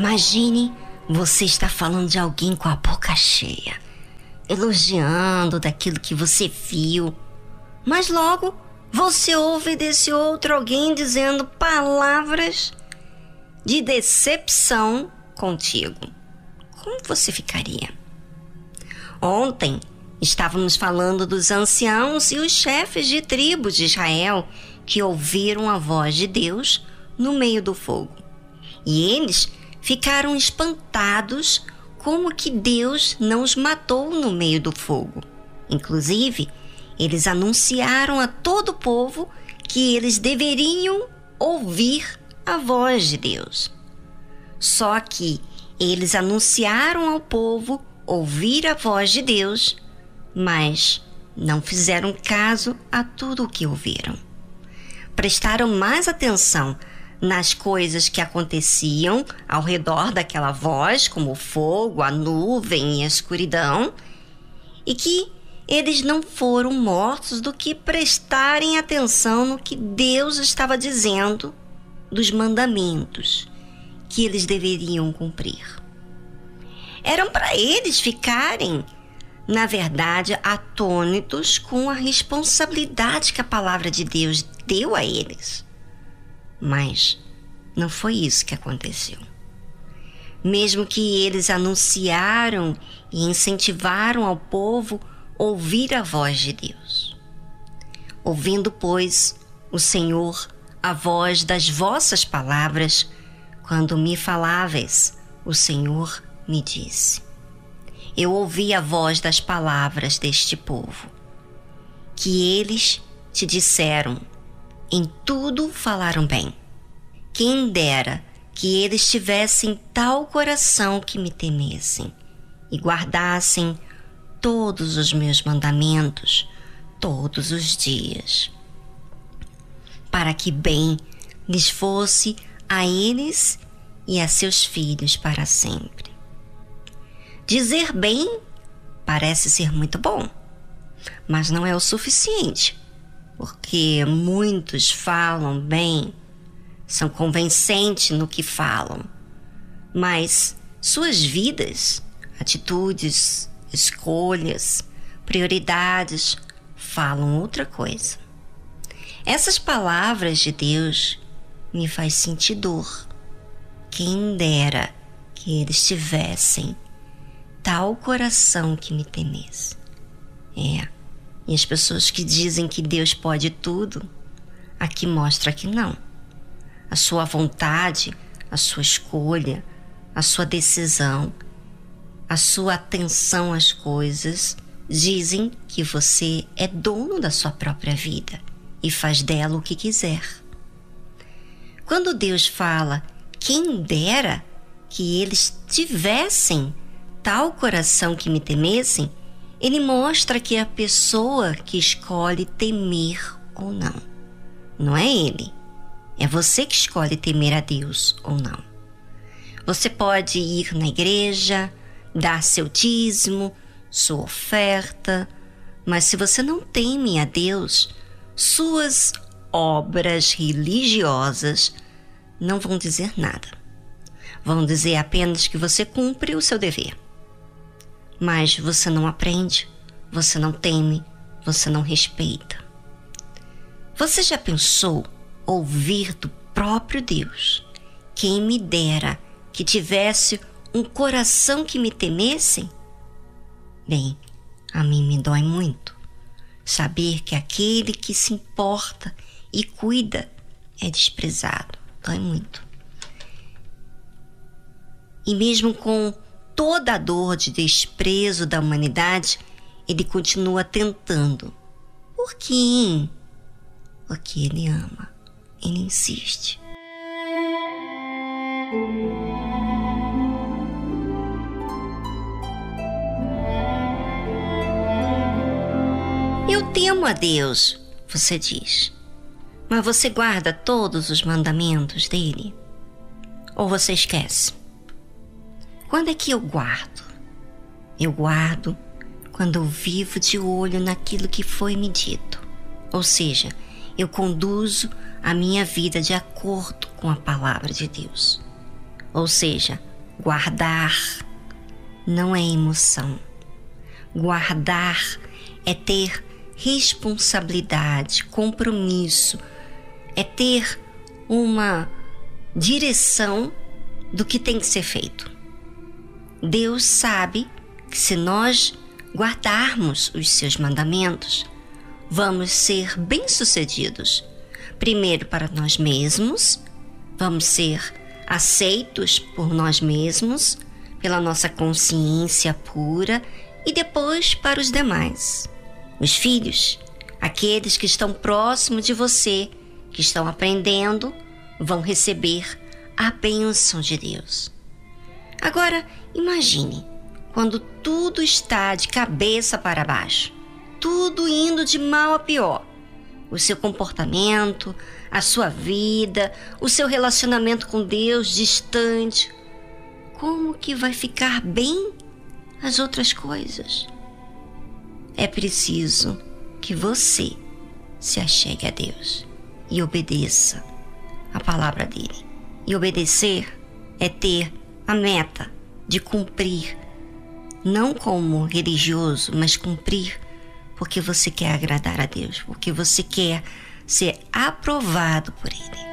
Imagine você estar falando de alguém com a boca cheia, elogiando daquilo que você viu, mas logo você ouve desse outro alguém dizendo palavras de decepção contigo. Como você ficaria? Ontem estávamos falando dos anciãos e os chefes de tribos de Israel que ouviram a voz de Deus no meio do fogo. E eles ficaram espantados como que Deus não os matou no meio do fogo. Inclusive, eles anunciaram a todo o povo que eles deveriam ouvir a voz de Deus. Só que eles anunciaram ao povo ouvir a voz de Deus, mas não fizeram caso a tudo o que ouviram. Prestaram mais atenção nas coisas que aconteciam ao redor daquela voz, como o fogo, a nuvem e a escuridão, e que eles não foram mortos do que prestarem atenção no que Deus estava dizendo dos mandamentos que eles deveriam cumprir. Eram para eles ficarem, na verdade, atônitos com a responsabilidade que a palavra de Deus deu a eles. Mas não foi isso que aconteceu. Mesmo que eles anunciaram e incentivaram ao povo ouvir a voz de Deus. Ouvindo, pois, o Senhor a voz das vossas palavras, quando me faláveis, o Senhor me disse. Eu ouvi a voz das palavras deste povo, que eles te disseram em tudo falaram bem. Quem dera que eles tivessem tal coração que me temessem e guardassem todos os meus mandamentos todos os dias, para que bem lhes fosse a eles e a seus filhos para sempre. Dizer bem parece ser muito bom, mas não é o suficiente porque muitos falam bem, são convincentes no que falam, mas suas vidas, atitudes, escolhas, prioridades falam outra coisa. Essas palavras de Deus me faz sentir dor. Quem dera que eles tivessem tal coração que me temesse. É e as pessoas que dizem que Deus pode tudo, aqui mostra que não. A sua vontade, a sua escolha, a sua decisão, a sua atenção às coisas dizem que você é dono da sua própria vida e faz dela o que quiser. Quando Deus fala, quem dera que eles tivessem tal coração que me temessem, ele mostra que a pessoa que escolhe temer ou não. Não é ele. É você que escolhe temer a Deus ou não. Você pode ir na igreja, dar seu dízimo, sua oferta, mas se você não teme a Deus, suas obras religiosas não vão dizer nada. Vão dizer apenas que você cumpre o seu dever mas você não aprende, você não teme, você não respeita. Você já pensou ouvir do próprio Deus? Quem me dera que tivesse um coração que me temesse? Bem, a mim me dói muito saber que aquele que se importa e cuida é desprezado. Dói muito. E mesmo com toda a dor de desprezo da humanidade, ele continua tentando. Por quê? Porque ele ama, ele insiste. Eu temo a Deus, você diz, mas você guarda todos os mandamentos dele? Ou você esquece? Quando é que eu guardo? Eu guardo quando eu vivo de olho naquilo que foi me dito. Ou seja, eu conduzo a minha vida de acordo com a palavra de Deus. Ou seja, Guardar não é emoção. Guardar é ter responsabilidade, compromisso, é ter uma direção do que tem que ser feito. Deus sabe que se nós guardarmos os seus mandamentos, vamos ser bem-sucedidos. Primeiro para nós mesmos, vamos ser aceitos por nós mesmos, pela nossa consciência pura e depois para os demais. Os filhos, aqueles que estão próximos de você, que estão aprendendo, vão receber a bênção de Deus. Agora, imagine quando tudo está de cabeça para baixo, tudo indo de mal a pior. O seu comportamento, a sua vida, o seu relacionamento com Deus distante. Como que vai ficar bem as outras coisas? É preciso que você se achegue a Deus e obedeça a palavra dele. E obedecer é ter a meta de cumprir não como religioso, mas cumprir porque você quer agradar a Deus, porque você quer ser aprovado por Ele.